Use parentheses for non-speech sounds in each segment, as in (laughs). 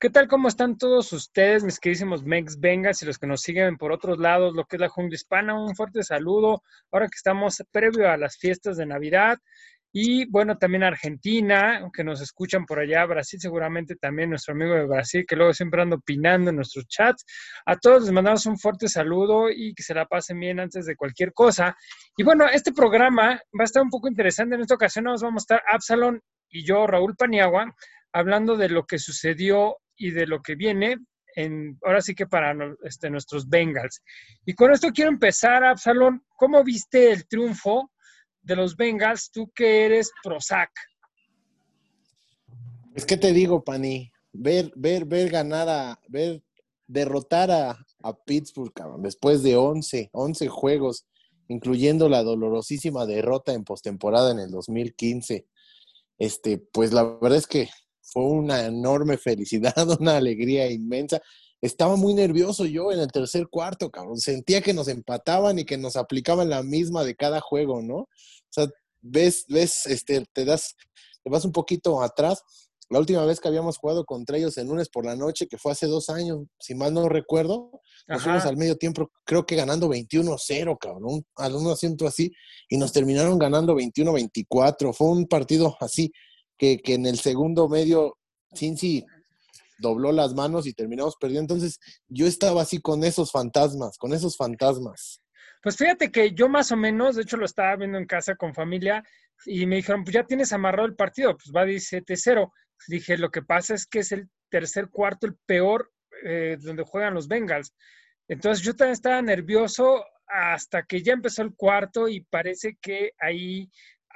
¿Qué tal? ¿Cómo están todos ustedes, mis queridísimos Mex Vengas y los que nos siguen por otros lados, lo que es la jungla hispana? Un fuerte saludo. Ahora que estamos previo a las fiestas de Navidad y bueno, también Argentina, que nos escuchan por allá, Brasil seguramente también, nuestro amigo de Brasil, que luego siempre anda opinando en nuestros chats. A todos les mandamos un fuerte saludo y que se la pasen bien antes de cualquier cosa. Y bueno, este programa va a estar un poco interesante. En esta ocasión nos vamos a estar Absalon y yo, Raúl Paniagua, hablando de lo que sucedió y de lo que viene, en, ahora sí que para este, nuestros Bengals. Y con esto quiero empezar, Absalón, ¿cómo viste el triunfo de los Bengals, tú que eres Prozac? Es que te digo, Pani, ver, ver, ver ganar a, ver derrotar a, a Pittsburgh, cabrón, después de 11, 11 juegos, incluyendo la dolorosísima derrota en postemporada en el 2015. Este, pues la verdad es que fue una enorme felicidad, (laughs) una alegría inmensa. Estaba muy nervioso yo en el tercer cuarto, cabrón. Sentía que nos empataban y que nos aplicaban la misma de cada juego, ¿no? O sea, ves, ves, este, te das, te vas un poquito atrás. La última vez que habíamos jugado contra ellos en lunes por la noche, que fue hace dos años, si mal no recuerdo, nos fuimos al medio tiempo, creo que ganando 21-0, cabrón, al un asiento así, y nos terminaron ganando 21-24. Fue un partido así, que, en el segundo medio Cincy dobló las manos y terminamos perdiendo. Entonces, yo estaba así con esos fantasmas, con esos fantasmas. Pues fíjate que yo más o menos, de hecho lo estaba viendo en casa con familia y me dijeron, pues ya tienes amarrado el partido, pues va 17-0. Dije, lo que pasa es que es el tercer cuarto, el peor eh, donde juegan los Bengals. Entonces yo también estaba nervioso hasta que ya empezó el cuarto y parece que ahí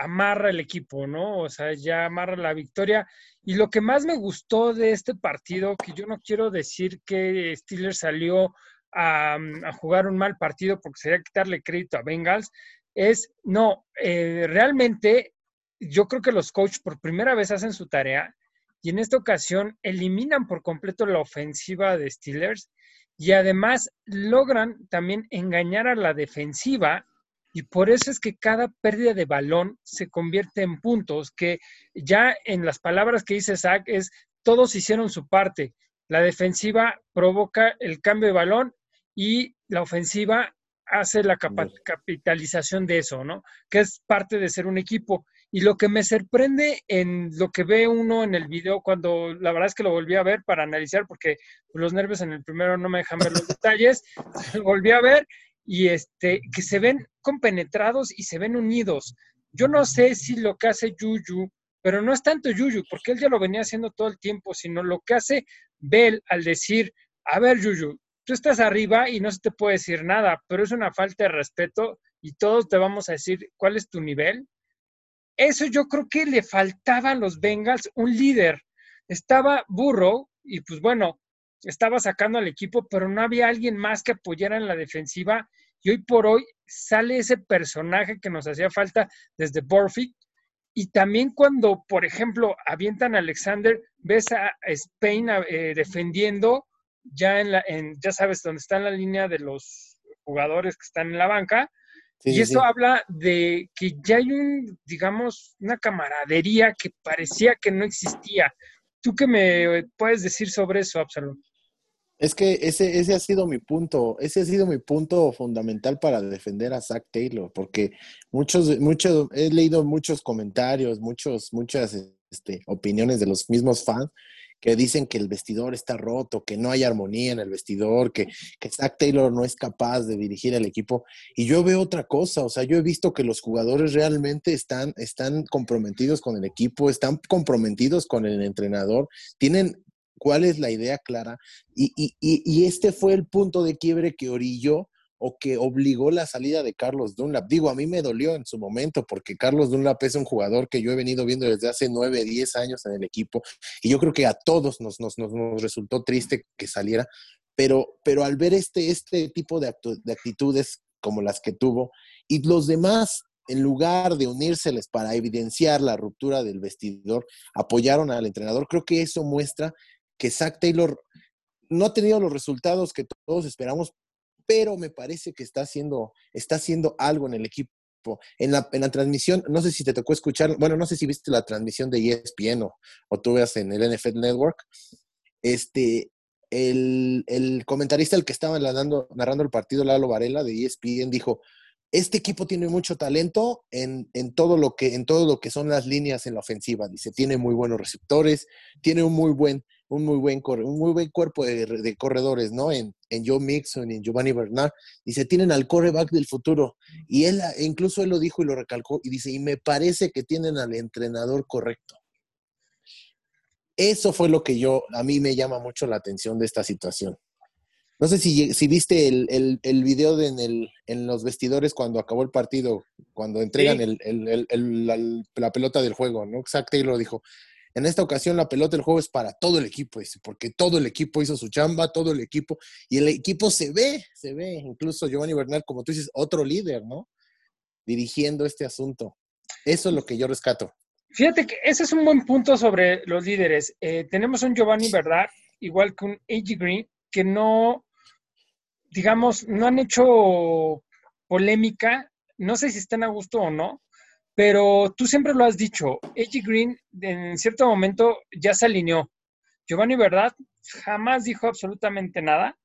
amarra el equipo, ¿no? O sea, ya amarra la victoria. Y lo que más me gustó de este partido, que yo no quiero decir que Steelers salió a, jugar un mal partido porque sería quitarle crédito a Bengals, es, no, eh, realmente yo creo que los coaches por primera vez hacen su tarea y en esta ocasión eliminan por completo la ofensiva de Steelers y además logran también engañar a la defensiva y por eso es que cada pérdida de balón se convierte en puntos, que ya en las palabras que dice Zach es, todos hicieron su parte. La defensiva provoca el cambio de balón y la ofensiva hace la capitalización de eso, ¿no? Que es parte de ser un equipo. Y lo que me sorprende en lo que ve uno en el video, cuando la verdad es que lo volví a ver para analizar, porque los nervios en el primero no me dejan ver los (laughs) detalles, volví a ver y este, que se ven compenetrados y se ven unidos. Yo no sé si lo que hace Yuyu, pero no es tanto Yuyu, porque él ya lo venía haciendo todo el tiempo, sino lo que hace Bell al decir, a ver Yuyu, tú estás arriba y no se te puede decir nada, pero es una falta de respeto y todos te vamos a decir cuál es tu nivel. Eso yo creo que le faltaba a los Bengals un líder. Estaba Burrow y pues bueno, estaba sacando al equipo, pero no había alguien más que apoyara en la defensiva. Y hoy por hoy sale ese personaje que nos hacía falta desde Borfic. Y también cuando, por ejemplo, avientan a Alexander, ves a Spain eh, defendiendo ya en la, en, ya sabes, donde está en la línea de los jugadores que están en la banca. y eso habla de que ya hay un, digamos, una camaradería que parecía que no existía. ¿Tú qué me puedes decir sobre eso, Absalón? Es que ese, ese ha sido mi punto, ese ha sido mi punto fundamental para defender a Zach Taylor, porque muchos, muchos, he leído muchos comentarios, muchos, muchas este, opiniones de los mismos fans que dicen que el vestidor está roto, que no hay armonía en el vestidor, que, que Zach Taylor no es capaz de dirigir al equipo. Y yo veo otra cosa, o sea, yo he visto que los jugadores realmente están, están comprometidos con el equipo, están comprometidos con el entrenador, tienen cuál es la idea clara. Y, y, y, este fue el punto de quiebre que orilló o que obligó la salida de Carlos Dunlap. Digo, a mí me dolió en su momento porque Carlos Dunlap es un jugador que yo he venido viendo desde hace nueve, diez años en el equipo y yo creo que a todos nos, nos, nos, resultó triste que saliera, pero, pero al ver este, este tipo de, de actitudes como las que tuvo y los demás en lugar de unírseles para evidenciar la ruptura del vestidor, apoyaron al entrenador. Creo que eso muestra que Zach Taylor no ha tenido los resultados que todos esperamos, pero me parece que está haciendo, está haciendo algo en el equipo. En la, en la transmisión, no sé si te tocó escuchar, bueno, no sé si viste la transmisión de ESPN o, o tú veas en el NFL Network. este, el, el comentarista, el que estaba narrando, narrando el partido, Lalo Varela de ESPN, dijo, este equipo tiene mucho talento en, en, todo lo que, en todo lo que son las líneas en la ofensiva. Dice, tiene muy buenos receptores, tiene un muy buen, un muy buen, un muy buen cuerpo de, de corredores, ¿no? En, en Joe Mixon y en Giovanni Bernard. Dice, tienen al coreback del futuro. Y él, incluso él lo dijo y lo recalcó, y dice, y me parece que tienen al entrenador correcto. Eso fue lo que yo, a mí me llama mucho la atención de esta situación. No sé si, si viste el, el, el video de en, el, en, los vestidores cuando acabó el partido, cuando entregan sí. el, la, la, pelota del juego, ¿no? Zach Taylor dijo, en esta ocasión la pelota del juego es para todo el equipo, porque todo el equipo hizo su chamba, todo el equipo, y el equipo se ve, se ve, incluso Giovanni Bernal, como tú dices, otro líder, ¿no? Dirigiendo este asunto. Eso es lo que yo rescato. Fíjate que ese es un buen punto sobre los líderes. Eh, tenemos un Giovanni Bernard, igual que un A.G. Green, que no, digamos, no han hecho polémica, no sé si están a gusto o no, pero tú siempre lo has dicho, A.G. Green en cierto momento ya se alineó. Giovanni Verdad jamás dijo absolutamente nada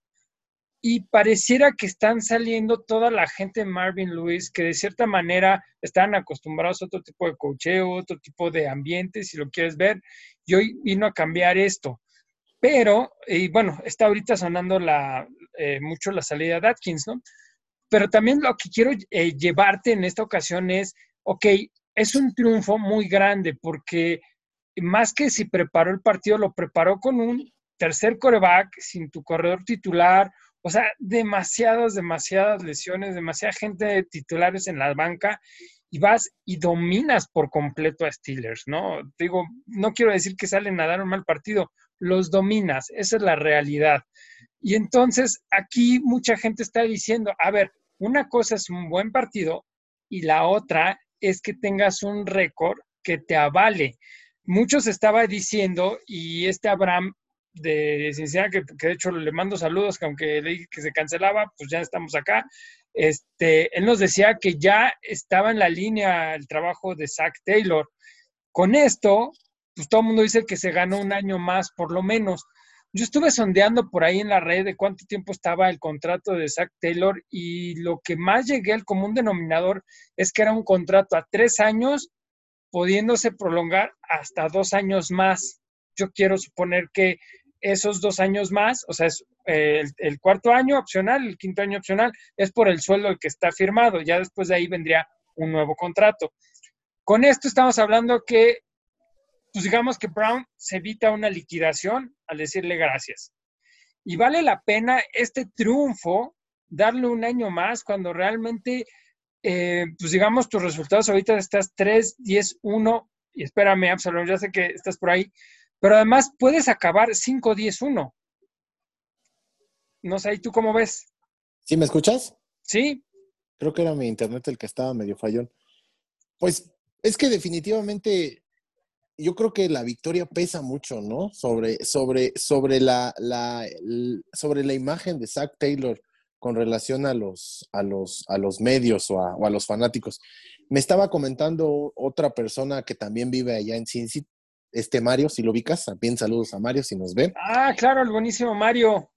y pareciera que están saliendo toda la gente de Marvin Lewis que de cierta manera están acostumbrados a otro tipo de cocheo, otro tipo de ambiente, si lo quieres ver, y hoy vino a cambiar esto. Pero, y bueno, está ahorita sonando la, eh, mucho la salida de Atkins, ¿no? Pero también lo que quiero eh, llevarte en esta ocasión es, ok, es un triunfo muy grande porque más que si preparó el partido, lo preparó con un tercer coreback sin tu corredor titular, o sea, demasiadas, demasiadas lesiones, demasiada gente de titulares en la banca y vas y dominas por completo a Steelers, ¿no? Digo, no quiero decir que salen a dar un mal partido, los dominas, esa es la realidad. Y entonces aquí mucha gente está diciendo, a ver, una cosa es un buen partido y la otra es que tengas un récord que te avale. Muchos estaba diciendo, y este Abraham de Cincinnati, que, que, de hecho le mando saludos, que aunque le dije que se cancelaba, pues ya estamos acá. Este, él nos decía que ya estaba en la línea el trabajo de Zach Taylor. Con esto, pues todo el mundo dice que se ganó un año más, por lo menos. Yo estuve sondeando por ahí en la red de cuánto tiempo estaba el contrato de Zach Taylor y lo que más llegué al común denominador es que era un contrato a tres años, pudiéndose prolongar hasta dos años más. Yo quiero suponer que esos dos años más, o sea, es eh, el, el, cuarto año opcional, el quinto año opcional, es por el sueldo el que está firmado. Ya después de ahí vendría un nuevo contrato. Con esto estamos hablando que, pues digamos que Brown se evita una liquidación al decirle gracias. Y vale la pena este triunfo, darle un año más cuando realmente, eh, pues digamos, tus resultados ahorita estás 3, 10, 1, y espérame, Absalom, ya sé que estás por ahí, pero además puedes acabar 5-10-1. No sé, ¿y tú cómo ves? ¿Sí me escuchas? Sí. Creo que era mi internet el que estaba medio fallón. Pues es que definitivamente yo creo que la victoria pesa mucho, ¿no? Sobre, sobre, sobre, la, la, sobre la imagen de Zach Taylor con relación a los, a los, a los medios o a, o a los fanáticos. Me estaba comentando otra persona que también vive allá en Cincy, este Mario, si lo ubicas, bien saludos a Mario si nos ve. Ah, claro, el buenísimo Mario.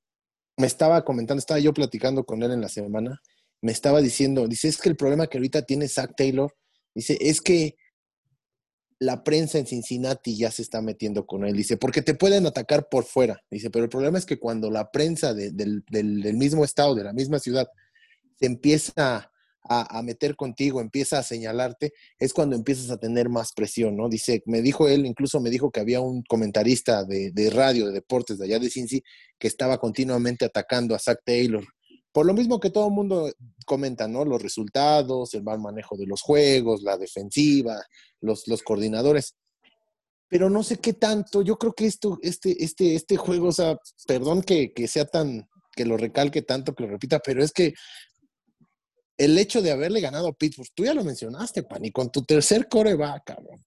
Me estaba comentando, estaba yo platicando con él en la semana, me estaba diciendo, dice, es que el problema que ahorita tiene Zach Taylor, dice, es que la prensa en Cincinnati ya se está metiendo con él, dice, porque te pueden atacar por fuera, dice, pero el problema es que cuando la prensa de, del, del, del, mismo estado, de la misma ciudad, se empieza a, a, meter contigo, empieza a señalarte, es cuando empiezas a tener más presión, ¿no? Dice, me dijo él, incluso me dijo que había un comentarista de, de radio, de deportes de allá de Cincy, que estaba continuamente atacando a Zach Taylor. Por lo mismo que todo el mundo comenta, ¿no? Los resultados, el mal manejo de los juegos, la defensiva, los, los coordinadores. Pero no sé qué tanto, yo creo que esto, este, este, este juego, o sea, perdón que, que sea tan, que lo recalque tanto, que lo repita, pero es que el hecho de haberle ganado a Pittsburgh, tú ya lo mencionaste, Pan, y con tu tercer core va, cabrón.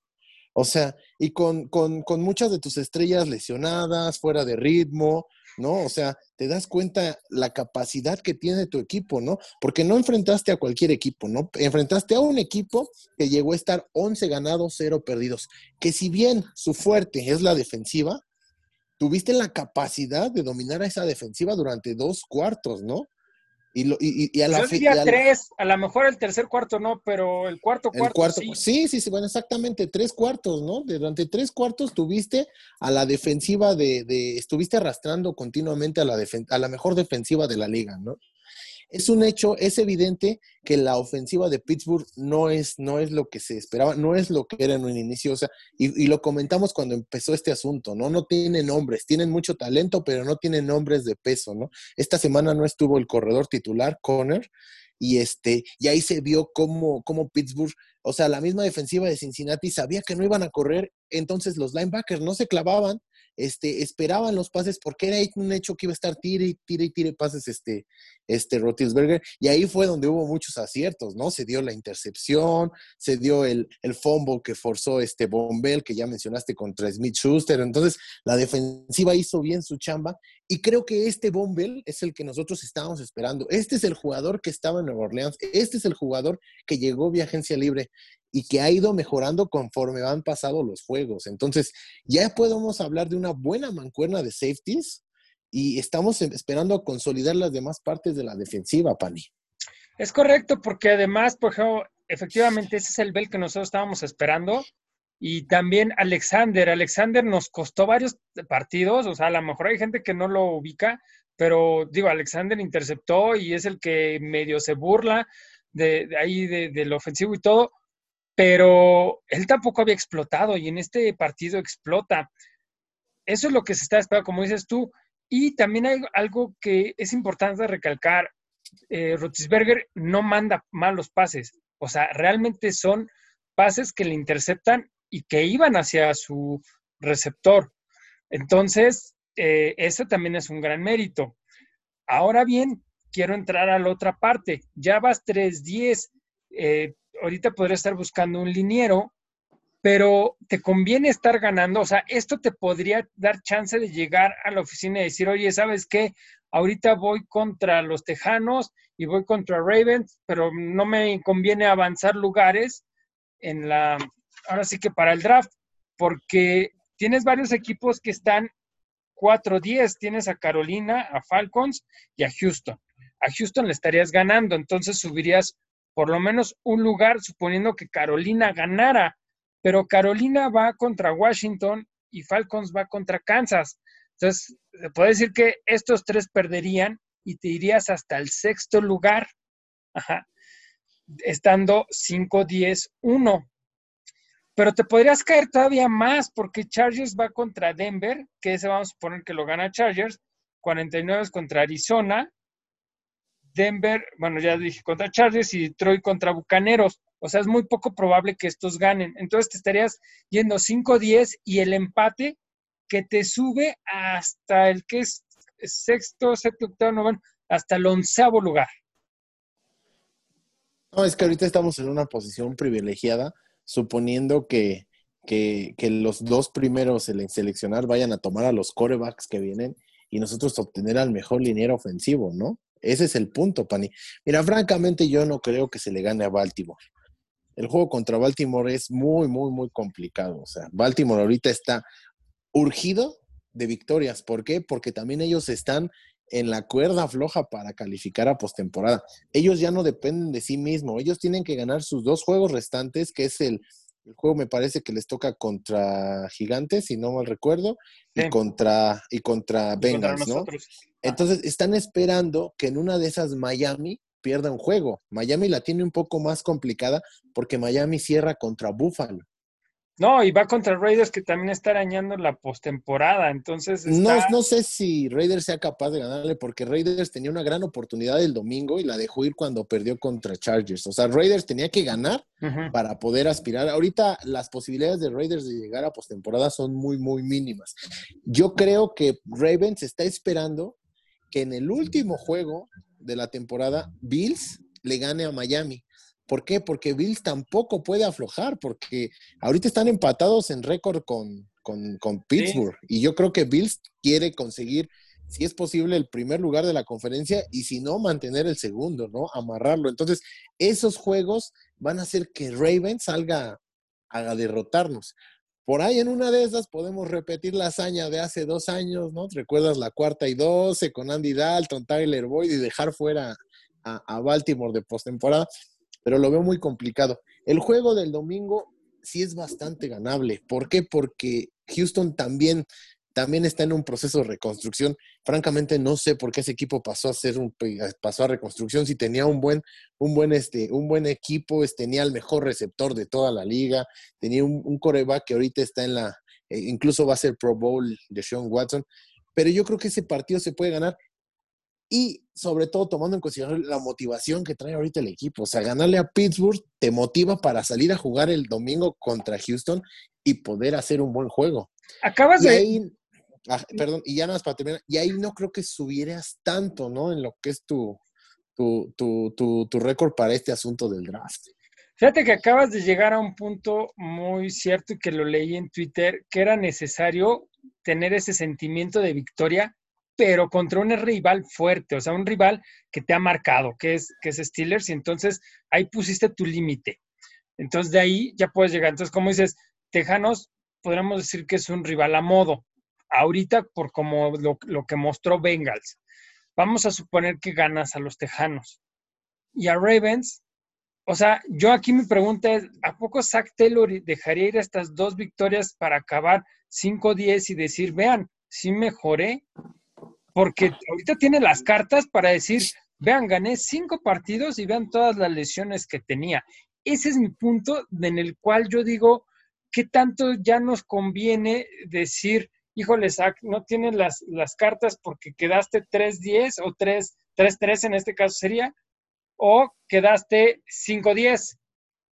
O sea, y con, con, con, muchas de tus estrellas lesionadas, fuera de ritmo, ¿no? O sea, te das cuenta la capacidad que tiene tu equipo, ¿no? Porque no enfrentaste a cualquier equipo, ¿no? Enfrentaste a un equipo que llegó a estar 11 ganados, 0 perdidos. Que si bien su fuerte es la defensiva, tuviste la capacidad de dominar a esa defensiva durante dos cuartos, ¿no? Y, lo, y, a la Yo diría tres, a lo mejor el tercer cuarto no, pero el cuarto cuarto, el cuarto sí. sí. Sí, sí, bueno, exactamente, tres cuartos, ¿no? Durante tres cuartos tuviste a la defensiva de, de estuviste arrastrando continuamente a la, a la mejor defensiva de la liga, ¿no? Es un hecho, es evidente que la ofensiva de Pittsburgh no es, no es lo que se esperaba, no es lo que era en un inicio, o sea, y, lo comentamos cuando empezó este asunto, ¿no? No tienen nombres, tienen mucho talento, pero no tienen nombres de peso, ¿no? Esta semana no estuvo el corredor titular, Conner, y este, y ahí se vio cómo, cómo Pittsburgh, o sea, la misma defensiva de Cincinnati sabía que no iban a correr, entonces los linebackers no se clavaban, este, esperaban los pases porque era un hecho que iba a estar tire y tire y tire pases este, este Rotisberger. Y ahí fue donde hubo muchos aciertos, ¿no? Se dio la intercepción, se dio el, el fumble que forzó este Bombell, que ya mencionaste contra Smith Schuster. Entonces, la defensiva hizo bien su chamba. Y creo que este Bombell es el que nosotros estábamos esperando. Este es el jugador que estaba en Nueva Orleans. Este es el jugador que llegó vía agencia libre y que ha ido mejorando conforme han pasado los juegos. Entonces, ya podemos hablar de una buena mancuerna de safeties y estamos em, esperando consolidar las demás partes de la defensiva, Pani. Es correcto, porque además, por ejemplo, efectivamente ese es el Bell que nosotros estábamos esperando. Y también Alexander. Alexander nos costó varios partidos, o sea, a lo mejor hay gente que no lo ubica, pero digo, Alexander interceptó y es el que medio se burla de, ahí del ofensivo y todo pero él tampoco había explotado y en este partido explota. Eso es lo que se está esperando, como dices tú. Y también hay algo que es importante recalcar. Eh, no manda malos pases. O sea, realmente son pases que le interceptan y que iban hacia su receptor. Entonces, eh, eso también es un gran mérito. Ahora bien, quiero entrar a la otra parte. Ya vas 3-10. Eh, ahorita podría estar buscando un liniero, pero te conviene estar ganando. O sea, esto te podría dar chance de llegar a la oficina y decir, oye, ¿sabes qué? Ahorita voy contra los Tejanos y voy contra Ravens, pero no me conviene avanzar lugares en la, ahora sí que para el draft, porque tienes varios equipos que están 4-10, tienes a Carolina, a Falcons y a Houston. A Houston le estarías ganando, entonces subirías por lo menos un lugar, suponiendo que Carolina ganara, pero Carolina va contra Washington y Falcons va contra Kansas. Entonces, se puede decir que estos tres perderían y te irías hasta el sexto lugar, estando 5-10-1. Pero te podrías caer todavía más porque Chargers va contra Denver, que ese vamos a suponer que lo gana Chargers, 49 contra Arizona, Denver, bueno, ya dije contra Chargers y Detroit contra Bucaneros. O sea, es muy poco probable que estos ganen. Entonces te estarías yendo 5-10 y el empate que te sube hasta el que es sexto, séptimo, octavo, noveno, hasta el onceavo lugar. No, es que ahorita estamos en una posición privilegiada, suponiendo que, que, los dos primeros en seleccionar vayan a tomar a los corebacks que vienen y nosotros obtener al mejor liniero ofensivo, ¿no? Ese es el punto, Pani. Mira, francamente yo no creo que se le gane a Baltimore. El juego contra Baltimore es muy, muy, muy complicado. O sea, Baltimore ahorita está urgido de victorias. ¿Por qué? Porque también ellos están en la cuerda floja para calificar a postemporada. Ellos ya no dependen de sí mismos. Ellos tienen que ganar sus dos juegos restantes, que es el, el juego me parece que les toca contra Gigantes, si no mal recuerdo, y contra y contra Bengals, ¿no? Entonces están esperando que en una de esas Miami pierda un juego. Miami la tiene un poco más complicada porque Miami cierra contra Buffalo. No, y va contra Raiders que también está arañando la postemporada, entonces no, no sé si Raiders sea capaz de ganarle porque Raiders tenía una gran oportunidad el domingo y la dejó ir cuando perdió contra Chargers. O sea, Raiders tenía que ganar para poder aspirar. Ahorita las posibilidades de Raiders de llegar a postemporada son muy, muy mínimas. Yo creo que Ravens está esperando que en el último juego de la temporada Bills le gane a Miami. ¿Por qué? Porque Bills tampoco puede aflojar, porque ahorita están empatados en récord con, Pittsburgh. Y yo creo que Bills quiere conseguir, si es posible, el primer lugar de la conferencia y si no, mantener el segundo, ¿no? Amarrarlo. Entonces, esos juegos van a hacer que Ravens salga a derrotarnos. Por ahí en una de esas podemos repetir la hazaña de hace dos años, ¿no? ¿Recuerdas la cuarta y doce con Andy Dalton, Tyler Boyd y dejar fuera a, a Baltimore de postemporada? Pero lo veo muy complicado. El juego del domingo sí es bastante ganable. ¿Por qué? Porque Houston también también está en un proceso de reconstrucción. Francamente, no sé por qué ese equipo pasó a ser un pasó a reconstrucción. Si tenía un buen, un buen, este, un buen equipo, tenía el mejor receptor de toda la liga, tenía un, coreback que ahorita está en la, eh, incluso va a ser Pro Bowl de Sean Watson. Pero yo creo que ese partido se puede ganar. Y sobre todo tomando en consideración la motivación que trae ahorita el equipo. O sea, ganarle a Pittsburgh te motiva para salir a jugar el domingo contra Houston y poder hacer un buen juego. Acabas de, Ah, perdón, y ya nada más para terminar, y ahí no creo que subieras tanto, ¿no? En lo que es tu, tu, tu, tu, tu récord para este asunto del draft. Fíjate que acabas de llegar a un punto muy cierto y que lo leí en Twitter, que era necesario tener ese sentimiento de victoria, pero contra un rival fuerte, o sea, un rival que te ha marcado, que es, que es Steelers, y entonces ahí pusiste tu límite. Entonces de ahí ya puedes llegar. Entonces, como dices, Tejanos, podríamos decir que es un rival a modo, ahorita por como lo, que mostró Bengals. Vamos a suponer que ganas a los Tejanos. Y a Ravens, o sea, yo aquí mi pregunta es, ¿a poco Zach Taylor dejaría ir estas dos victorias para acabar 5-10 y decir, vean, sí mejoré? Porque ahorita tiene las cartas para decir, vean, gané cinco partidos y vean todas las lesiones que tenía. Ese es mi punto en el cual yo digo, ¿qué tanto ya nos conviene decir, híjole, no tienes las, cartas porque quedaste 3-10 o 3-3 en este caso sería, o quedaste 5-10.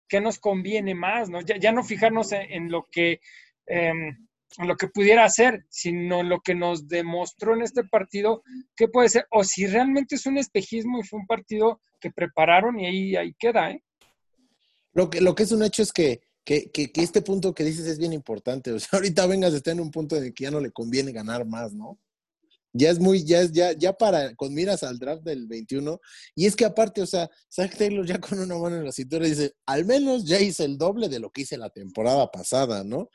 ¿Qué nos conviene más? ¿no? Ya, no fijarnos en, lo que, em, lo que pudiera hacer, sino lo que nos demostró en este partido, qué puede ser, o si realmente es un espejismo y fue un partido que prepararon y ahí, ahí queda. ¿eh? Lo, que, lo que es un hecho es que que, que, este punto que dices es bien importante. O sea, (laughs) ahorita vengas, está en un punto en el que ya no le conviene ganar más, ¿no? Ya es muy, ya es, ya, ya para, con miras al draft del 21. Y es que aparte, o sea, Zach Taylor ya con una mano en la cintura dice, al menos ya hice el doble de lo que hice la temporada pasada, ¿no?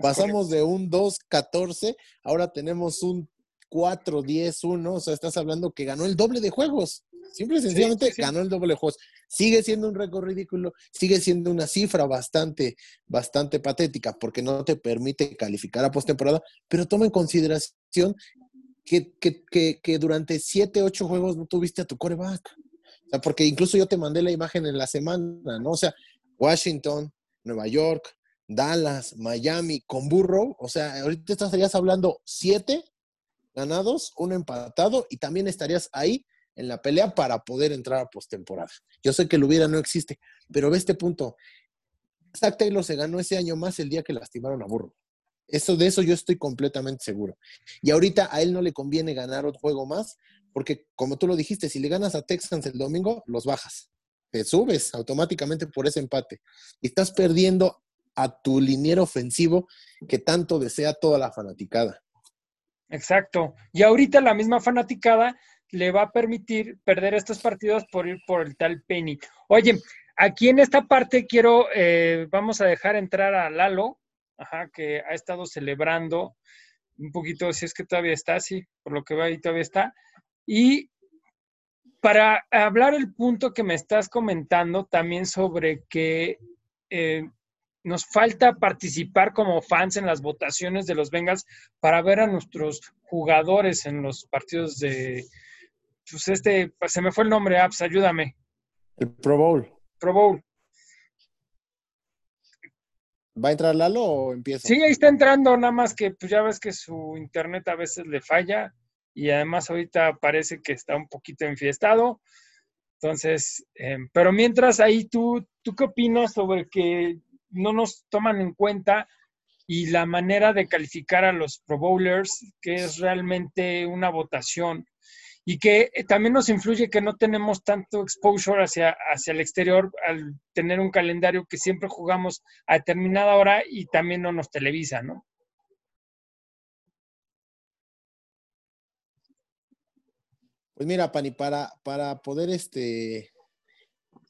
Pasamos de un 2-14, ahora tenemos un 4-10-1, o sea, estás hablando que ganó el doble de juegos. Simple y sencillamente ganó el doble juego. Sigue siendo un récord ridículo, sigue siendo una cifra bastante, bastante patética porque no te permite calificar a postemporada, pero toma en consideración que, que, que, durante siete, ocho juegos no tuviste a tu coreback. O sea, porque incluso yo te mandé la imagen en la semana, ¿no? O sea, Washington, Nueva York, Dallas, Miami, con Burrow, o sea, ahorita estarías hablando siete ganados, uno empatado, y también estarías ahí en la pelea para poder entrar a postemporada. Yo sé que lo hubiera no existe, pero ve este punto. Zach Taylor se ganó ese año más el día que lastimaron a Burro. Eso, de eso yo estoy completamente seguro. Y ahorita a él no le conviene ganar otro juego más, porque como tú lo dijiste, si le ganas a Texans el domingo, los bajas. Te subes automáticamente por ese empate. Y estás perdiendo a tu liniero ofensivo que tanto desea toda la fanaticada. Exacto. Y ahorita la misma fanaticada le va a permitir perder estos partidos por ir por el tal Penny. Oye, aquí en esta parte quiero, eh, vamos a dejar entrar a Lalo, ajá, que ha estado celebrando un poquito, si es que todavía está, sí, por lo que veo ahí todavía está. Y para hablar el punto que me estás comentando también sobre que eh, nos falta participar como fans en las votaciones de los Bengals para ver a nuestros jugadores en los partidos de, pues este, pues se me fue el nombre, Apps, ayúdame. El Pro Bowl. Pro Bowl. ¿Va a entrar Lalo o empieza? Sí, ahí está entrando, nada más que pues ya ves que su internet a veces le falla y además ahorita parece que está un poquito enfiestado. Entonces, em, pero mientras ahí tú, ¿tú qué opinas sobre que no nos toman en cuenta y la manera de calificar a los Pro Bowlers, que es realmente una votación y que eh, también nos influye que no tenemos tanto exposure hacia, hacia el exterior al tener un calendario que siempre jugamos a determinada hora y también no nos televisa, ¿no? Pues mira, Pani, para, para poder este,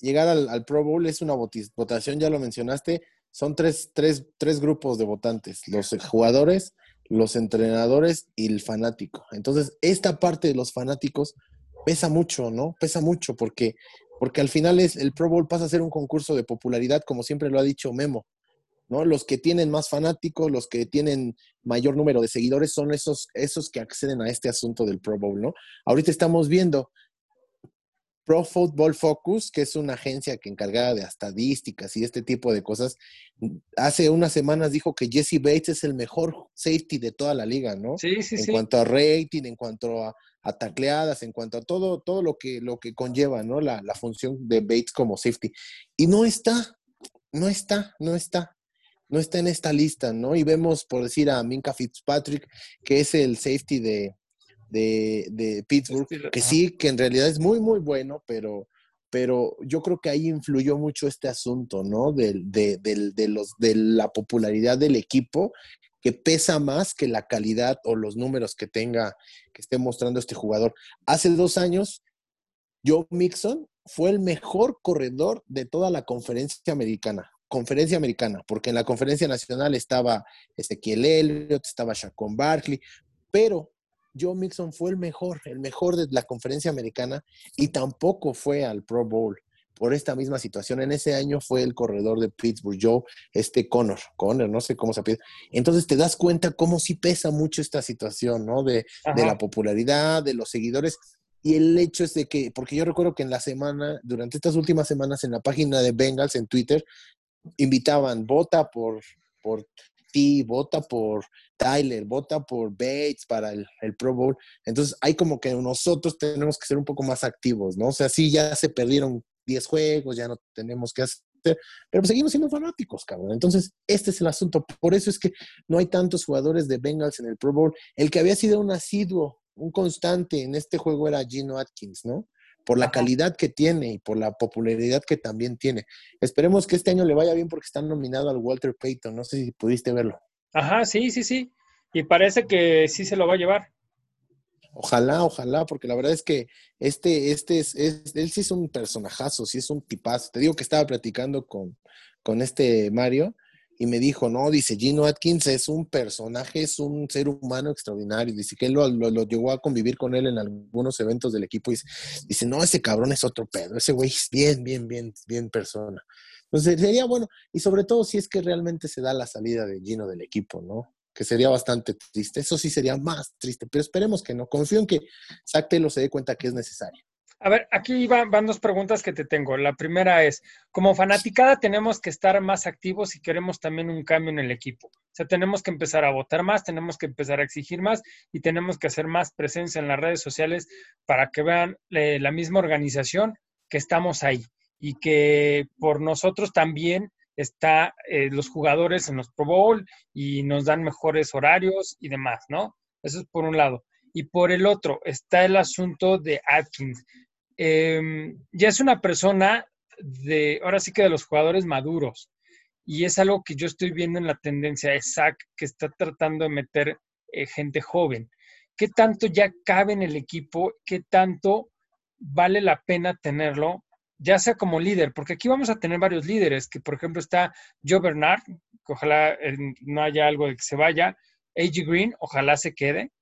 llegar al, Pro Bowl es una votación, ya lo mencionaste, son tres, tres, tres grupos de votantes, los jugadores, los entrenadores y el fanático. Entonces, esta parte de los fanáticos pesa mucho, ¿no? Pesa mucho porque, porque al final es, el Pro Bowl pasa a ser un concurso de popularidad, como siempre lo ha dicho Memo. ¿no? Los que tienen más fanáticos, los que tienen mayor número de seguidores son esos, esos que acceden a este asunto del Pro Bowl, ¿no? Ahorita estamos viendo Pro Football Focus, que es una agencia que encargada de estadísticas y este tipo de cosas, hace unas semanas dijo que Jesse Bates es el mejor safety de toda la liga, ¿no? Sí, sí, en sí. cuanto a rating, en cuanto a, tacleadas, en cuanto a todo, todo lo que, lo que conlleva, ¿no? La, la función de Bates como safety. Y no está, no está, no está no está en esta lista, ¿no? Y vemos, por decir, a Minka Fitzpatrick, que es el safety de, de, Pittsburgh, que sí, que en realidad es muy, muy bueno, pero, pero yo creo que ahí influyó mucho este asunto, ¿no? De, de, los, de la popularidad del equipo, que pesa más que la calidad o los números que tenga, que esté mostrando este jugador. Hace dos años, Joe Mixon fue el mejor corredor de toda la conferencia americana. Conferencia americana, porque en la conferencia nacional estaba Ezequiel Elliott, estaba Shaquon Barkley, pero Joe Mixon fue el mejor, el mejor de la conferencia americana y tampoco fue al Pro Bowl por esta misma situación. En ese año fue el corredor de Pittsburgh, Joe, este Connor, Connor, no sé cómo se pide. Entonces te das cuenta cómo sí pesa mucho esta situación, ¿no? De, de, la popularidad, de los seguidores. Y el hecho es de que, porque yo recuerdo que en la semana, durante estas últimas semanas, en la página de Bengals, en Twitter, invitaban, vota por, por ti, vota por Tyler, vota por Bates para el, Pro Bowl. Entonces, hay como que nosotros tenemos que ser un poco más activos, ¿no? O sea, sí, ya se perdieron 10 juegos, ya no tenemos que hacer, pero seguimos siendo fanáticos, cabrón. Entonces, este es el asunto. Por eso es que no hay tantos jugadores de Bengals en el Pro Bowl. El que había sido un asiduo, un constante en este juego era Gino Atkins, ¿no? Por la calidad que tiene y por la popularidad que también tiene. Esperemos que este año le vaya bien porque está nominado al Walter Payton. No sé si pudiste verlo. Ajá, sí, sí, sí. Y parece que sí se lo va a llevar. Ojalá, ojalá, porque la verdad es que este, este es, él sí es un personajazo, sí es un tipazo. Te digo que estaba platicando con, con este Mario y me dijo, no, dice, Gino Atkins es un personaje, es un ser humano extraordinario. Dice que él lo, lo, llegó a convivir con él en algunos eventos del equipo y dice, no, ese cabrón es otro pedo, ese güey es bien, bien, bien, bien persona. Entonces sería bueno, y sobre todo si es que realmente se da la salida de Gino del equipo, ¿no? Que sería bastante triste. Eso sí sería más triste, pero esperemos que no. Confío en que Zach Taylor se dé cuenta que es necesario. A ver, aquí van, dos preguntas que te tengo. La primera es, como fanaticada tenemos que estar más activos si queremos también un cambio en el equipo. O sea, tenemos que empezar a votar más, tenemos que empezar a exigir más y tenemos que hacer más presencia en las redes sociales para que vean eh, la misma organización que estamos ahí y que por nosotros también está eh, los jugadores en los Pro Bowl y nos dan mejores horarios y demás, ¿no? Eso es por un lado. Y por el otro está el asunto de Atkins. Em, ya es una persona de, ahora sí que de los jugadores maduros. Y es algo que yo estoy viendo en la tendencia de Zach, que está tratando de meter eh, gente joven. ¿Qué tanto ya cabe en el equipo? ¿Qué tanto vale la pena tenerlo? Ya sea como líder, porque aquí vamos a tener varios líderes, que por ejemplo está Joe Bernard, que ojalá eh, no haya algo de que se vaya, AJ Green, ojalá se quede,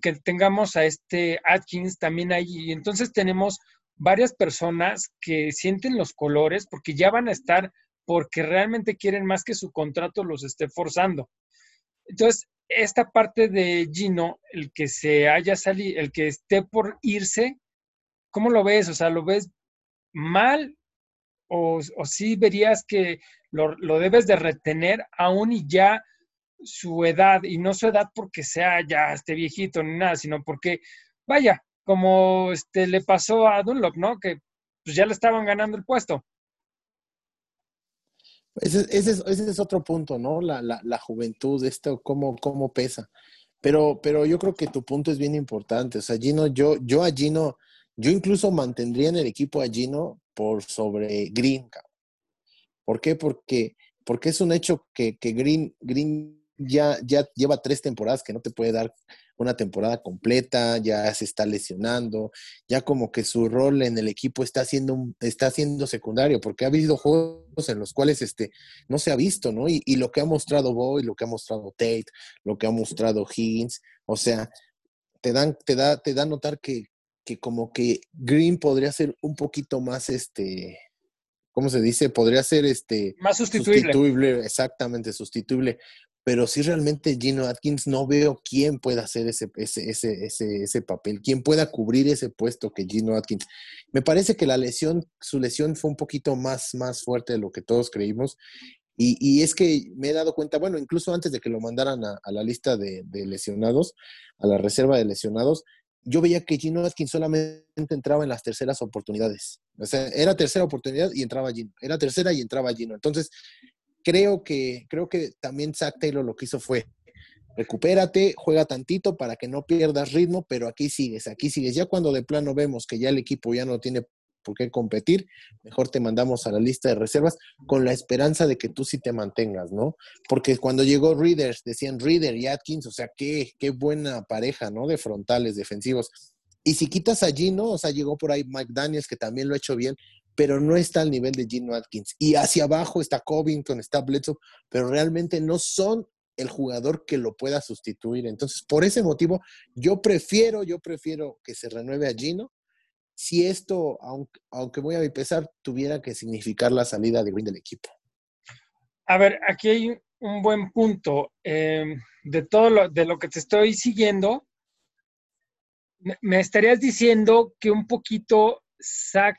que tengamos a este Atkins también ahí. Y entonces tenemos varias personas que sienten los colores porque ya van a estar porque realmente quieren más que su contrato los esté forzando. Entonces, esta parte de Gino, el que se haya salido, el que esté por irse, ¿cómo lo ves? O sea, ¿lo ves mal? ¿O, o sí verías que lo, lo debes de retener aún y ya su edad, y no su edad porque sea ya este viejito ni nada, sino porque, vaya, como este le pasó a Dunlop, ¿no? Que pues ya le estaban ganando el puesto. Ese, ese, es, ese es, otro punto, ¿no? La, la, la juventud, esto, cómo, cómo pesa. Pero, pero yo creo que tu punto es bien importante. O sea, Gino, yo, yo a Gino, yo incluso mantendría en el equipo a Gino por sobre Green. ¿Por qué? Porque, porque es un hecho que, que Green, Green ya, ya lleva tres temporadas que no te puede dar una temporada completa, ya se está lesionando, ya como que su rol en el equipo está siendo, está siendo secundario, porque ha habido juegos en los cuales este, no se ha visto, ¿no? Y, y lo que ha mostrado Boy, lo que ha mostrado Tate, lo que ha mostrado Higgins, o sea, te, dan, te, da, te da a notar que, que como que Green podría ser un poquito más, este, ¿cómo se dice? Podría ser este... Más sustituible. sustituible. Exactamente, sustituible pero sí realmente Gino Atkins no veo quién pueda hacer ese, ese, ese, ese, papel, quién pueda cubrir ese puesto que Gino Atkins. Me parece que la lesión, su lesión fue un poquito más, más fuerte de lo que todos creímos. Y, y es que me he dado cuenta, bueno, incluso antes de que lo mandaran a, la lista de, de, lesionados, a la reserva de lesionados, yo veía que Gino Atkins solamente entraba en las terceras oportunidades. O sea, era tercera oportunidad y entraba Gino. Era tercera y entraba Gino. Entonces, creo que, creo que también Zach Taylor lo que hizo fue recupérate, juega tantito para que no pierdas ritmo, pero aquí sigues, aquí sigues. Ya cuando de plano vemos que ya el equipo ya no tiene por qué competir, mejor te mandamos a la lista de reservas con la esperanza de que tú sí te mantengas, ¿no? Porque cuando llegó Readers, decían Reader y Atkins, o sea, qué, qué buena pareja, ¿no? De frontales defensivos. Y si quitas allí, ¿no? O sea, llegó por ahí Mike Daniels, que también lo ha hecho bien, pero no está al nivel de Gino Atkins. Y hacia abajo está Covington, está Bledsoe, pero realmente no son el jugador que lo pueda sustituir. Entonces, por ese motivo, yo prefiero, yo prefiero que se renueve a Gino. Si esto, aunque, aunque voy a mi pesar, tuviera que significar la salida de Green del equipo. A ver, aquí hay un buen punto. Em, de todo lo, de lo que te estoy siguiendo, me estarías diciendo que un poquito Zach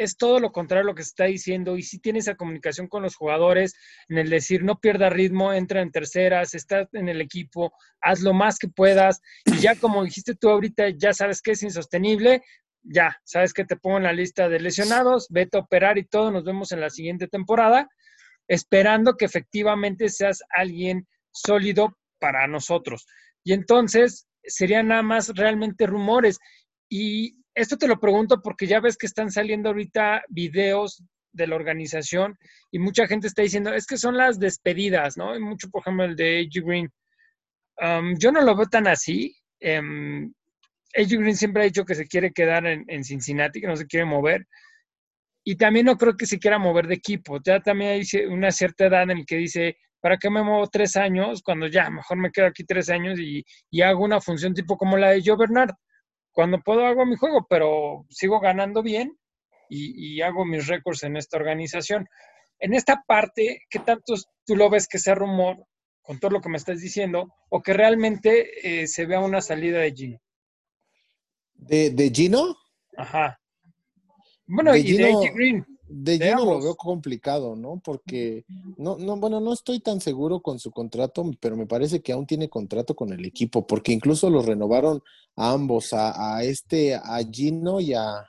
es todo lo contrario a lo que se está diciendo y si tiene esa comunicación con los jugadores en el decir no pierda ritmo, entra en terceras, está en el equipo, haz lo más que puedas y ya como dijiste tú ahorita, ya sabes que es insostenible, ya sabes que te pongo en la lista de lesionados, vete a operar y todo, nos vemos en la siguiente temporada, esperando que efectivamente seas alguien sólido para nosotros. Y entonces serían nada más realmente rumores. Y esto te lo pregunto porque ya ves que están saliendo ahorita videos de la organización y mucha gente está diciendo, es que son las despedidas, ¿no? Y mucho, por ejemplo, el de AJ Green. Um, yo no lo veo tan así. Um, AJ Green siempre ha dicho que se quiere quedar en, Cincinnati, que no se quiere mover. Y también no creo que se quiera mover de equipo. Ya también hay una cierta edad en la que dice, ¿para qué me muevo tres años cuando ya mejor me quedo aquí tres años y, y hago una función tipo como la de Joe Bernard? Cuando puedo hago mi juego, pero sigo ganando bien y, hago mis récords en esta organización. En esta parte, ¿qué tanto tú lo ves que sea rumor con todo lo que me estás diciendo o que realmente eh, se vea una salida de Gino? ¿De, de Gino? Ajá. Bueno, y de AJ Green. De Gino lo veo complicado, ¿no? Porque, no, no, bueno, no estoy tan seguro con su contrato, pero me parece que aún tiene contrato con el equipo, porque incluso los renovaron a ambos, a, este, a Gino y a,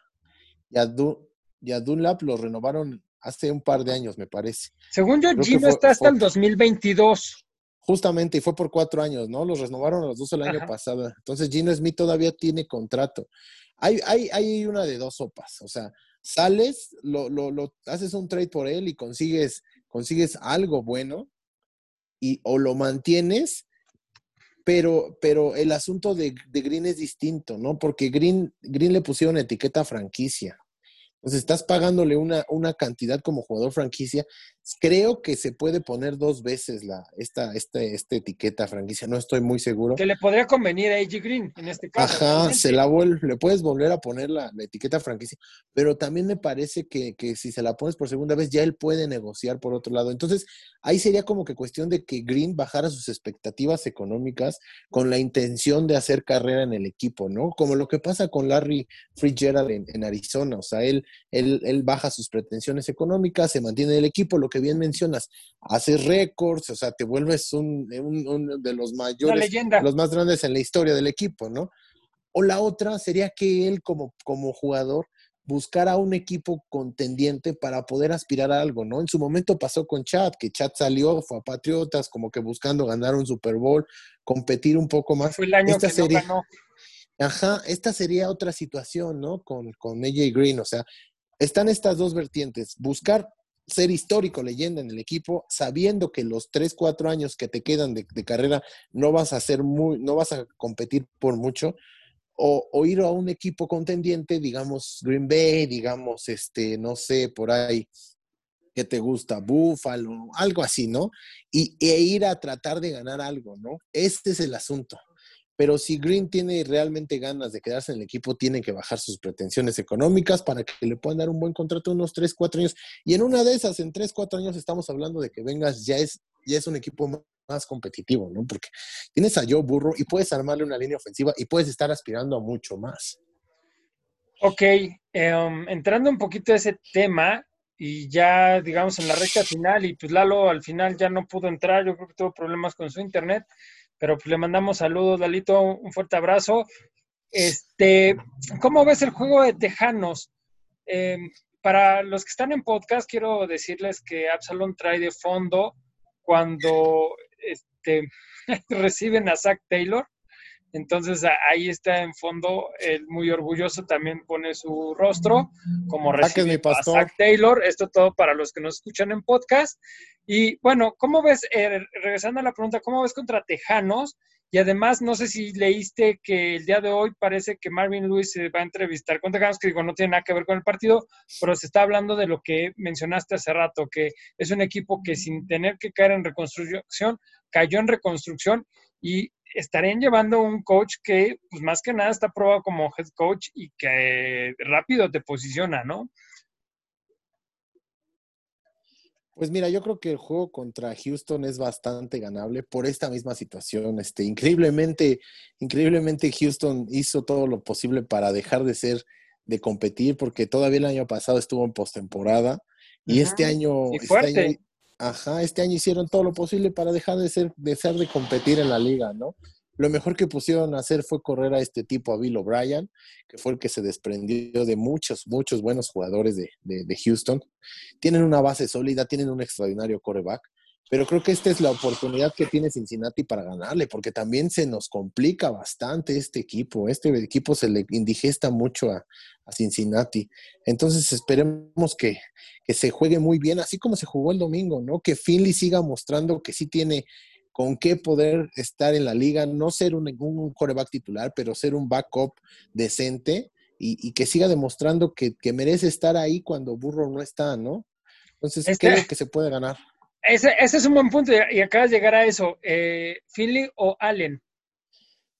y a, Dunlap, los renovaron hace un par de años, me parece. Según yo, Gino está hasta el 2022. Justamente, y fue por cuatro años, ¿no? Los renovaron a los dos el año pasado. Entonces, Gino Smith todavía tiene contrato. Hay, hay, hay una de dos sopas, o sea, sales, lo, lo, lo, haces un trade por él y consigues, consigues algo bueno y, o lo mantienes, pero, pero el asunto de, de, Green es distinto, ¿no? Porque Green, Green le pusieron etiqueta franquicia. Entonces estás pagándole una, una cantidad como jugador franquicia. Creo que se puede poner dos veces la, esta, esta, esta etiqueta franquicia, no estoy muy seguro. Que le podría convenir a AJ Green en este caso. Ajá, se la le puedes volver a poner la, etiqueta franquicia, pero también me parece que, que, si se la pones por segunda vez, ya él puede negociar por otro lado. Entonces, ahí sería como que cuestión de que Green bajara sus expectativas económicas con la intención de hacer carrera en el equipo, ¿no? Como lo que pasa con Larry Fitzgerald en, en Arizona, o sea, él él, baja sus pretensiones económicas, se mantiene en el equipo, lo que bien mencionas, haces récords, o sea, te vuelves un, de los mayores, los más grandes en la historia del equipo, ¿no? O la otra sería que él como, como jugador buscara un equipo contendiente para poder aspirar a algo, ¿no? En su momento pasó con Chad, que Chad salió, fue a Patriotas, como que buscando ganar un Super Bowl, competir un poco más. Fue el año que no ganó. Ajá, esta sería otra situación, ¿no? Con, con AJ Green, o sea, están estas dos vertientes, buscar ser histórico, leyenda en el equipo, sabiendo que los 3, 4 años que te quedan de, carrera no vas a ser muy, no vas a competir por mucho, o, ir a un equipo contendiente, digamos Green Bay, digamos, este, no sé, por ahí, que te gusta? Buffalo, algo así, ¿no? Y, e ir a tratar de ganar algo, ¿no? Este es el asunto. Pero si Green tiene realmente ganas de quedarse en el equipo, tiene que bajar sus pretensiones económicas para que le puedan dar un buen contrato unos 3, 4 años. Y en una de esas, en 3, 4 años, estamos hablando de que vengas, ya es, ya es un equipo más competitivo, ¿no? Porque tienes a Joe Burro y puedes armarle una línea ofensiva y puedes estar aspirando a mucho más. Ok, em, entrando un poquito a ese tema y ya, digamos, en la recta final, y pues Lalo al final ya no pudo entrar, yo creo que tuvo problemas con su internet, pero pues le mandamos saludos, Lalito, un fuerte abrazo. Este, ¿Cómo ves el juego de Tejanos? Em, para los que están en podcast, quiero decirles que Absalom trae de fondo cuando este, (laughs) reciben a Zach Taylor. Entonces ahí está en fondo, él muy orgulloso también pone su rostro como recibe a Zach Taylor. Esto todo para los que nos escuchan en podcast. Y bueno, ¿cómo ves, eh, regresando a la pregunta, ¿cómo ves contra Tejanos? Y además, no sé si leíste que el día de hoy parece que Marvin Lewis se va a entrevistar con Tejanos, que digo, no tiene nada que ver con el partido, pero se está hablando de lo que mencionaste hace rato, que es un equipo que sin tener que caer en reconstrucción, cayó en reconstrucción y estarían llevando un coach que, pues más que nada, está probado como head coach y que rápido te posiciona, ¿no? Pues mira, yo creo que el juego contra Houston es bastante ganable por esta misma situación. Este, increíblemente, increíblemente Houston hizo todo lo posible para dejar de ser, de competir, porque todavía el año pasado estuvo en postemporada y este año, este año, ajá, este año hicieron todo lo posible para dejar de ser, de ser de competir en la liga, ¿no? Lo mejor que pusieron a hacer fue correr a este tipo, a Bill O'Brien, que fue el que se desprendió de muchos, muchos buenos jugadores de, Houston. Tienen una base sólida, tienen un extraordinario coreback, pero creo que esta es la oportunidad que tiene Cincinnati para ganarle, porque también se nos complica bastante este equipo. Este equipo se le indigesta mucho a, Cincinnati. Entonces esperemos que, que, se juegue muy bien, así como se jugó el domingo, ¿no? Que Finley siga mostrando que sí tiene con qué poder estar en la liga, no ser un, un coreback titular, pero ser un backup decente y, que siga demostrando que, merece estar ahí cuando Burro no está, ¿no? Entonces, ¿qué este creo que se puede ganar. Ese, es un buen punto y, acabas de llegar a eso. Eh, ¿Finley o Allen?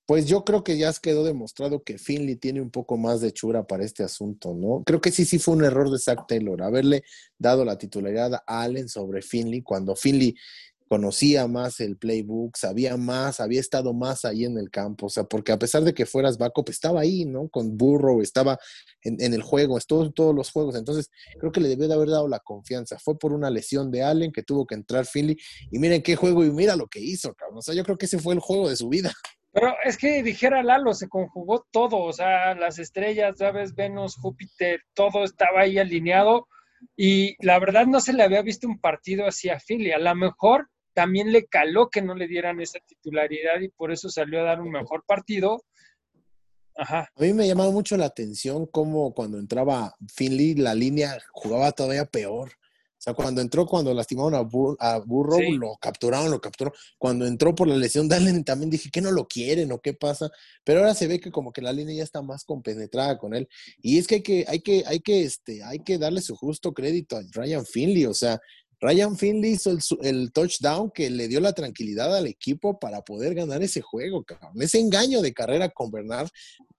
Pues yo creo que ya quedó demostrado que Finley tiene un poco más de chura para este asunto, ¿no? Creo que sí, sí fue un error de Zach Taylor, haberle dado la titularidad a Allen sobre Finley, cuando Finley conocía más el playbook, sabía más, había estado más ahí en el campo, o sea, porque a pesar de que fueras backup, estaba ahí, ¿no? Con Burro, estaba en, el juego, estuvo todos los juegos, entonces creo que le debió de haber dado la confianza. Fue por una lesión de Allen que tuvo que entrar Finley, y miren qué juego, y mira lo que hizo, cabrón, o sea, yo creo que ese fue el juego de su vida. Pero es que dijera Lalo, se conjugó todo, o sea, las estrellas, Venus, Júpiter, todo estaba ahí alineado. Y la verdad no se le había visto un partido así a Philly. A lo mejor también le caló que no le dieran esa titularidad y por eso salió a dar un mejor partido. Ajá. A mí me llamaba mucho la atención cómo cuando entraba Finley la línea jugaba todavía peor. O sea, cuando entró, cuando lastimaron a, Burro, lo capturaron, lo capturaron. Cuando entró por la lesión de Allen, también dije que no lo quieren o qué pasa. Pero ahora se ve que como que la línea ya está más compenetrada con él. Y es que hay que, hay que, hay que, este, hay que darle su justo crédito a Ryan Finley. O sea, Ryan Finley hizo el, touchdown que le dio la tranquilidad al equipo para poder ganar ese juego, cabrón. Ese engaño de carrera con Bernard,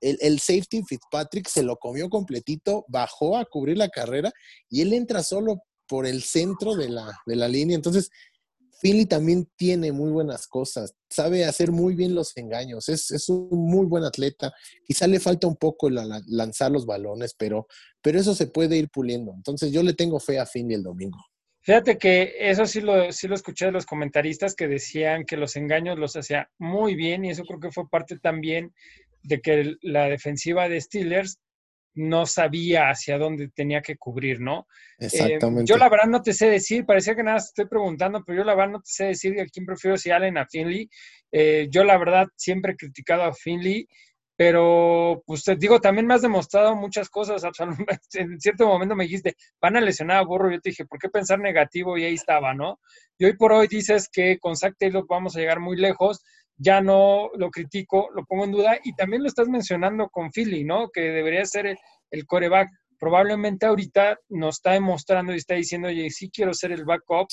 el, safety Fitzpatrick se lo comió completito, bajó a cubrir la carrera y él entra solo por el centro de la, de la línea. Entonces, Finley también tiene muy buenas cosas, sabe hacer muy bien los engaños, es, es un muy buen atleta. Quizá le falta un poco lanzar los balones, pero, pero eso se puede ir puliendo. Entonces, yo le tengo fe a Finley el domingo. Fíjate que eso sí lo, sí lo escuché de los comentaristas que decían que los engaños los hacía muy bien y eso creo que fue parte también de que la defensiva de Steelers no sabía hacia dónde tenía que cubrir, ¿no? Eh, Exactamente. yo la verdad no te sé decir, parecía que nada estoy preguntando, pero yo la verdad no te sé decir a quién prefiero, si Allen a Finley. Eh, yo la verdad siempre he criticado a Finley, pero pues te digo, también me has demostrado muchas cosas, (laughs) En cierto momento me dijiste, van a lesionar a Burro, yo te dije, ¿por qué pensar negativo? Y ahí estaba, ¿no? Y hoy por hoy dices que con Zach Taylor vamos a llegar muy lejos, ya no lo critico, lo pongo en duda, y también lo estás mencionando con Philly, ¿no? Que debería ser el, coreback. Probablemente ahorita nos está demostrando y está diciendo, oye, sí quiero ser el backup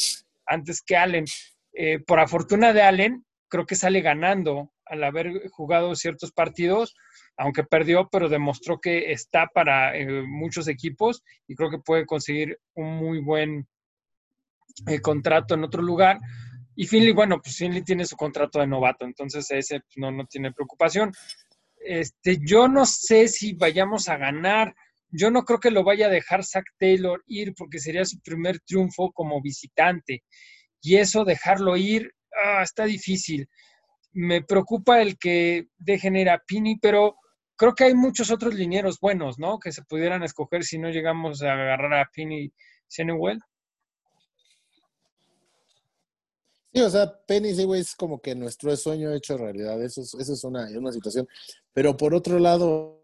antes que Allen. Eh, por fortuna de Allen, creo que sale ganando al haber jugado ciertos partidos, aunque perdió, pero demostró que está para eh, muchos equipos y creo que puede conseguir un muy buen eh, contrato en otro lugar. Y Finley, bueno, pues Finley tiene su contrato de novato, entonces ese pues, no, no tiene preocupación. Este, yo no sé si vayamos a ganar. Yo no creo que lo vaya a dejar Zach Taylor ir porque sería su primer triunfo como visitante. Y eso, dejarlo ir, ah, está difícil me preocupa el que dejen ir a Pini, pero creo que hay muchos otros linieros buenos, ¿no? Que se pudieran escoger si no llegamos a agarrar a Pini Senewell. Sí, o sea, Penny es como que nuestro sueño hecho realidad. Eso es, eso es una, una situación. Pero por otro lado,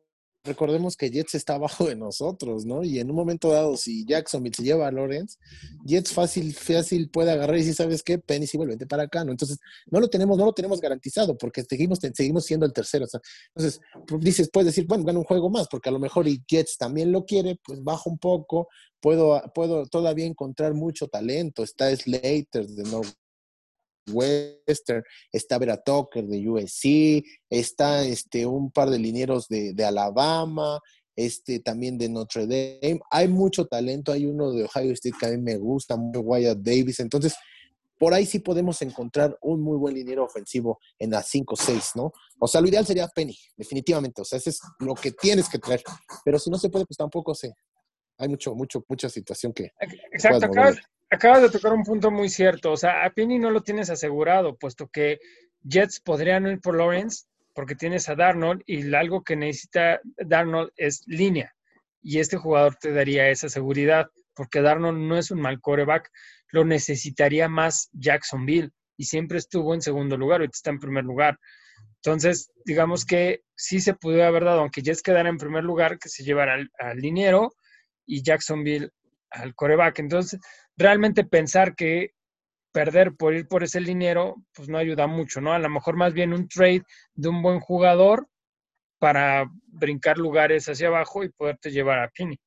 recordemos que Jets está abajo de nosotros, ¿no? Y en un momento dado, si Jacksonville se lleva a Lawrence, Jets fácil, fácil puede agarrar y si ¿sabes qué? Penny sí vuelve para acá, ¿no? Entonces, no lo tenemos, no lo tenemos garantizado porque seguimos, seguimos siendo el tercero. O sea, entonces, pues, dices, puedes decir, bueno, gana un juego más, porque a lo mejor y Jets también lo quiere, pues baja un poco, puedo, puedo todavía encontrar mucho talento. Está Slater de North Western, está Vera Tucker de USC, está este, un par de linieros de, Alabama, este también de Notre Dame. Hay mucho talento, hay uno de Ohio State que a mí me gusta, Wyatt Davis. Entonces, por ahí sí podemos encontrar un muy buen liniero ofensivo en las 5-6, ¿no? O sea, lo ideal sería Penny, definitivamente. O sea, ese es lo que tienes que traer. Pero si no se puede, pues tampoco sé. Hay mucho, mucho, mucha situación que. Exacto, acabas de tocar un punto muy cierto. O sea, a Penny no lo tienes asegurado, puesto que Jets podrían ir por Lawrence porque tienes a Darnold y algo que necesita Darnold es línea. Y este jugador te daría esa seguridad, porque Darnold no es un mal coreback, lo necesitaría más Jacksonville y siempre estuvo en segundo lugar, ahorita está en primer lugar. Entonces, digamos que sí se pudo haber dado, aunque Jets quedara en primer lugar, que se llevara al, al liniero y Jacksonville al coreback. Entonces, realmente pensar que perder por ir por ese dinero, pues no ayuda mucho, ¿no? A lo mejor más bien un trade de un buen jugador para brincar lugares hacia abajo y poderte llevar a Pini.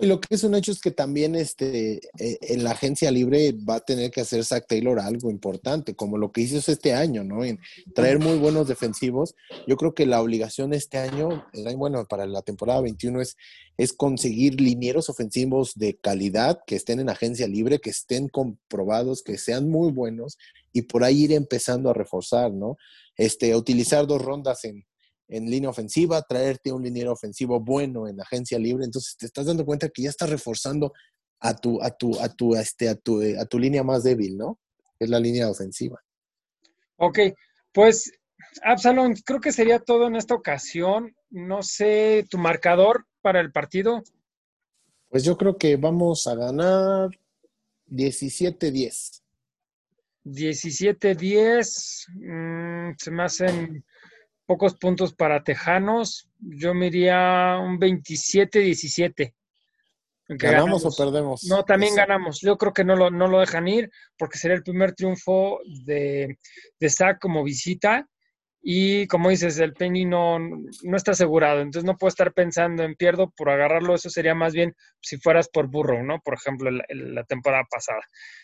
Y lo que es un hecho es que también este, eh, en la agencia libre va a tener que hacer Zach Taylor algo importante, como lo que hizo este año, ¿no? En traer muy buenos defensivos. Yo creo que la obligación este año, bueno, para la temporada 21 es, es conseguir linieros ofensivos de calidad que estén en agencia libre, que estén comprobados, que sean muy buenos y por ahí ir empezando a reforzar, ¿no? Este, utilizar dos rondas en, en línea ofensiva, traerte un liniero ofensivo bueno en agencia libre. Entonces te estás dando cuenta que ya estás reforzando a tu, a tu, a tu, este, a tu, a tu línea más débil, ¿no? Es la línea ofensiva. Ok, pues Absalón, creo que sería todo en esta ocasión. No sé, tu marcador para el partido. Pues yo creo que vamos a ganar 17-10. 17-10. Mm, se me hacen pocos puntos para Tejanos. Yo me iría un 27-17. ¿Ganamos, o perdemos? No, también ganamos. Yo creo que no lo, no lo dejan ir porque sería el primer triunfo de, de como visita. Y como dices, el Penny no, no está asegurado, entonces no puedo estar pensando en pierdo por agarrarlo. Eso sería más bien si fueras por burro, ¿no? Por ejemplo, la, la temporada pasada.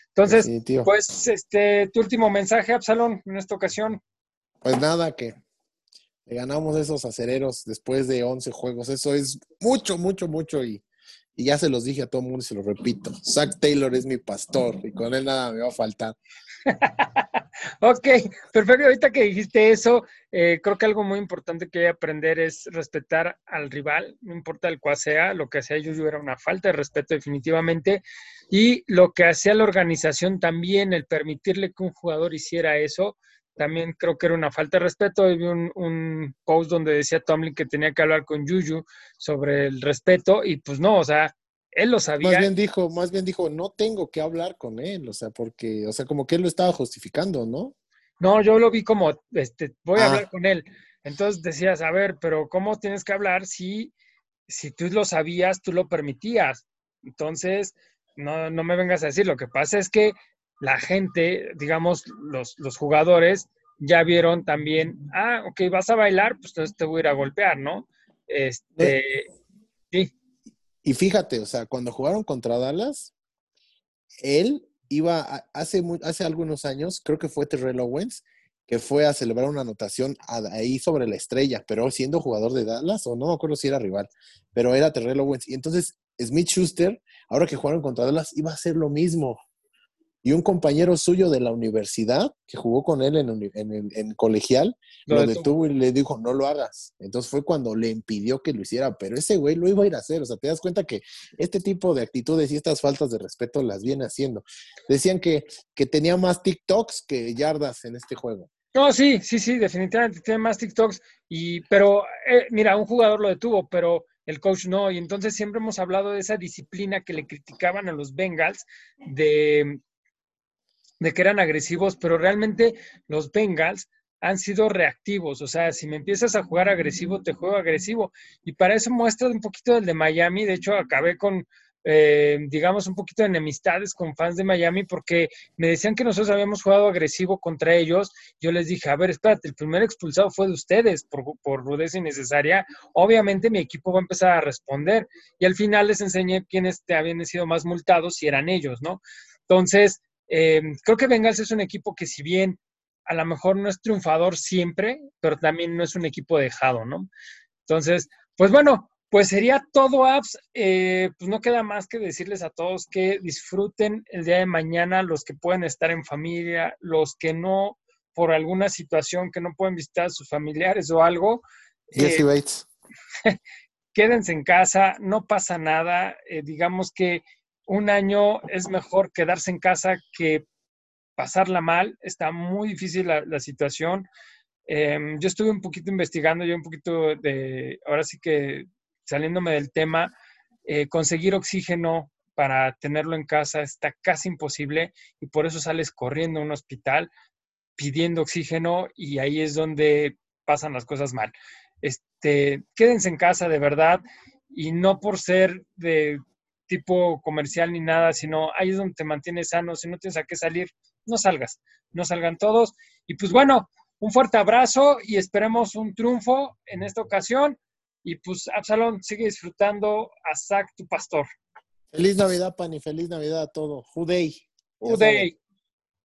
Entonces, pues, este, tu último mensaje, Absalón, en esta ocasión. Pues nada, que ganamos esos acereros después de 11 juegos. Eso es mucho, mucho, mucho. Y, ya se los dije a todo el mundo y se lo repito. Zach Taylor es mi pastor y con él nada me va a faltar. (laughs) ok, perfecto. Ahorita que dijiste eso, eh, creo que algo muy importante que hay que aprender es respetar al rival, no importa el cual sea. Lo que hacía Yuyu era una falta de respeto definitivamente. Y lo que hacía la organización también, el permitirle que un jugador hiciera eso, también creo que era una falta de respeto. Vi un, un, post donde decía Tomlin que tenía que hablar con Yuyu sobre el respeto y pues no, o sea, él lo sabía. Más bien dijo, más bien dijo, no tengo que hablar con él, o sea, porque, o sea, como que él lo estaba justificando, ¿no? No, yo lo vi como, este, voy a ah. hablar con él. Entonces decías, a ver, pero ¿cómo tienes que hablar si, si tú lo sabías, tú lo permitías? Entonces, no, no me vengas a decir, lo que pasa es que la gente, digamos, los, los jugadores ya vieron también, ah, ok, vas a bailar, pues entonces te voy a ir a golpear, ¿no? Este, sí. Y fíjate, o sea, cuando jugaron contra Dallas, él iba, hace, hace algunos años, creo que fue Terrell Owens, que fue a celebrar una anotación ahí sobre la estrella, pero siendo jugador de Dallas, o no me acuerdo si era rival, pero era Terrell Owens. Y entonces Smith Schuster, ahora que jugaron contra Dallas, iba a hacer lo mismo y un compañero suyo de la universidad que jugó con él en, colegial lo, detuvo y le dijo, no lo hagas. Entonces fue cuando le impidió que lo hiciera, pero ese güey lo iba a ir a hacer. O sea, te das cuenta que este tipo de actitudes y estas faltas de respeto las viene haciendo. Decían que, que tenía más TikToks que yardas en este juego. No, sí, sí, sí, definitivamente tiene más TikToks. Y, pero, eh, mira, un jugador lo detuvo, pero el coach no. Y entonces siempre hemos hablado de esa disciplina que le criticaban a los Bengals de de que eran agresivos, pero realmente los Bengals han sido reactivos. O sea, si me empiezas a jugar agresivo, te juego agresivo. Y para eso muestra un poquito del de Miami. De hecho, acabé con, eh, digamos, un poquito de enemistades con fans de Miami porque me decían que nosotros habíamos jugado agresivo contra ellos. Yo les dije, a ver, espérate, el primer expulsado fue de ustedes por, rudeza innecesaria. Obviamente mi equipo va a empezar a responder. Y al final les enseñé quiénes te habían sido más multados si eran ellos, ¿no? Entonces, eh, creo que Bengals es un equipo que si bien a lo mejor no es triunfador siempre, pero también no es un equipo dejado, ¿no? Entonces, pues bueno, pues sería todo, apps. Eh, pues no queda más que decirles a todos que disfruten el día de mañana, los que pueden estar en familia, los que no, por alguna situación que no pueden visitar a sus familiares o algo. Jesse eh, Bates. (laughs) quédense en casa, no pasa nada. digamos que un año es mejor quedarse en casa que pasarla mal. Está muy difícil la, situación. Em, yo estuve un poquito investigando, yo un poquito de, ahora sí que saliéndome del tema, eh, conseguir oxígeno para tenerlo en casa está casi imposible y por eso sales corriendo a un hospital pidiendo oxígeno y ahí es donde pasan las cosas mal. Este, quédense en casa de verdad y no por ser de tipo comercial ni nada, sino ahí es donde te mantienes sano, si no tienes a qué salir, no salgas, no salgan todos. Y pues bueno, un fuerte abrazo y esperemos un triunfo en esta ocasión. Y pues Absalón, sigue disfrutando a Zach, tu pastor. Feliz Navidad, Pani, feliz Navidad a todo. Judei. Judei.